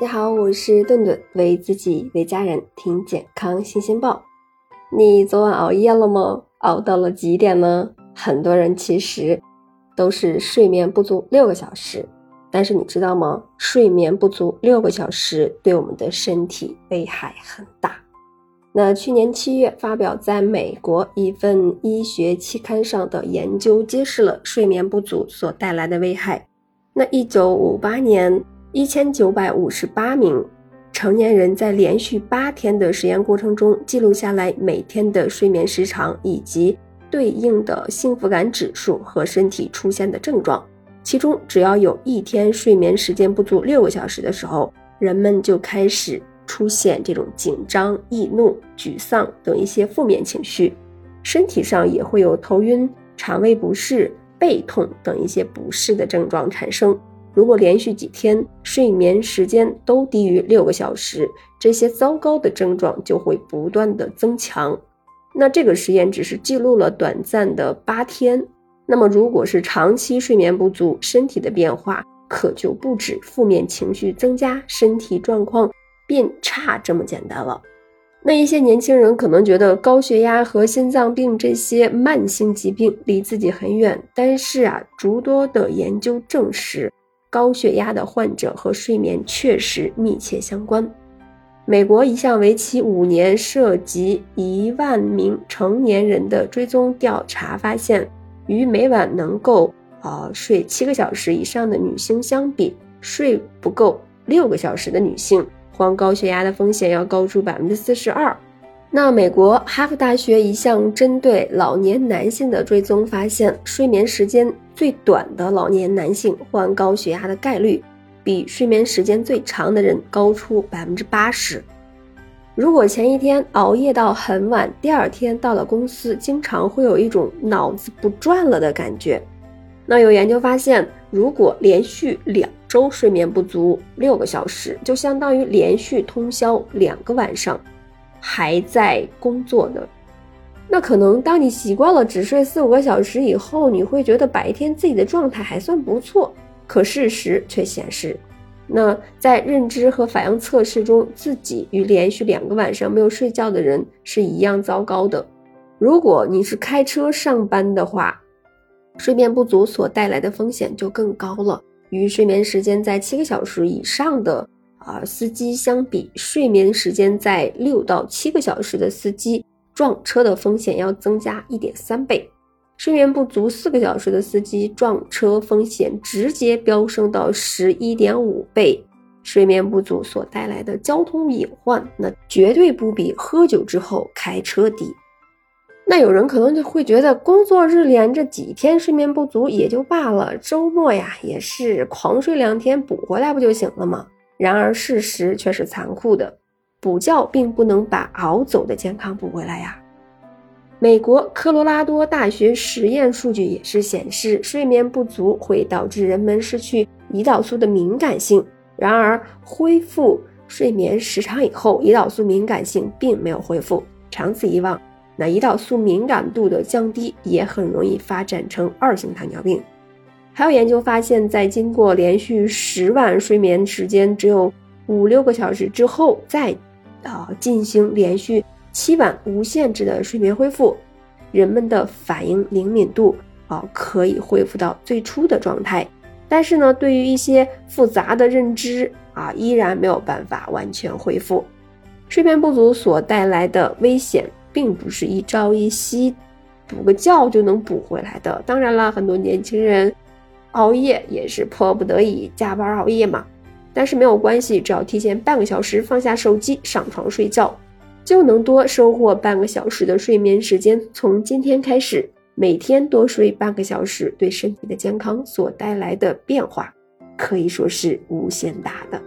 大家好，我是顿顿，为自己为家人听健康新鲜报。你昨晚熬夜了吗？熬到了几点呢？很多人其实都是睡眠不足六个小时，但是你知道吗？睡眠不足六个小时对我们的身体危害很大。那去年七月发表在美国一份医学期刊上的研究，揭示了睡眠不足所带来的危害。那一九五八年。一千九百五十八名成年人在连续八天的实验过程中，记录下来每天的睡眠时长以及对应的幸福感指数和身体出现的症状。其中，只要有一天睡眠时间不足六个小时的时候，人们就开始出现这种紧张、易怒、沮丧等一些负面情绪，身体上也会有头晕、肠胃不适、背痛等一些不适的症状产生。如果连续几天睡眠时间都低于六个小时，这些糟糕的症状就会不断的增强。那这个实验只是记录了短暂的八天，那么如果是长期睡眠不足，身体的变化可就不止负面情绪增加，身体状况变差这么简单了。那一些年轻人可能觉得高血压和心脏病这些慢性疾病离自己很远，但是啊，诸多的研究证实。高血压的患者和睡眠确实密切相关。美国一项为期五年、涉及一万名成年人的追踪调查发现，与每晚能够呃睡七个小时以上的女性相比，睡不够六个小时的女性患高血压的风险要高出百分之四十二。那美国哈佛大学一项针对老年男性的追踪发现，睡眠时间最短的老年男性患高血压的概率，比睡眠时间最长的人高出百分之八十。如果前一天熬夜到很晚，第二天到了公司，经常会有一种脑子不转了的感觉。那有研究发现，如果连续两周睡眠不足六个小时，就相当于连续通宵两个晚上。还在工作的，那可能当你习惯了只睡四五个小时以后，你会觉得白天自己的状态还算不错。可事实却显示，那在认知和反应测试中，自己与连续两个晚上没有睡觉的人是一样糟糕的。如果你是开车上班的话，睡眠不足所带来的风险就更高了。与睡眠时间在七个小时以上的。啊，司机相比睡眠时间在六到七个小时的司机撞车的风险要增加一点三倍，睡眠不足四个小时的司机撞车风险直接飙升到十一点五倍。睡眠不足所带来的交通隐患，那绝对不比喝酒之后开车低。那有人可能就会觉得，工作日连着几天睡眠不足也就罢了，周末呀也是狂睡两天补回来不就行了吗？然而，事实却是残酷的，补觉并不能把熬走的健康补回来呀。美国科罗拉多大学实验数据也是显示，睡眠不足会导致人们失去胰岛素的敏感性。然而，恢复睡眠时长以后，胰岛素敏感性并没有恢复。长此以往，那胰岛素敏感度的降低也很容易发展成二型糖尿病。还有研究发现，在经过连续十晚睡眠时间只有五六个小时之后，再啊进行连续七晚无限制的睡眠恢复，人们的反应灵敏度啊可以恢复到最初的状态。但是呢，对于一些复杂的认知啊，依然没有办法完全恢复。睡眠不足所带来的危险，并不是一朝一夕补个觉就能补回来的。当然了，很多年轻人。熬夜也是迫不得已加班熬夜嘛，但是没有关系，只要提前半个小时放下手机上床睡觉，就能多收获半个小时的睡眠时间。从今天开始，每天多睡半个小时，对身体的健康所带来的变化，可以说是无限大的。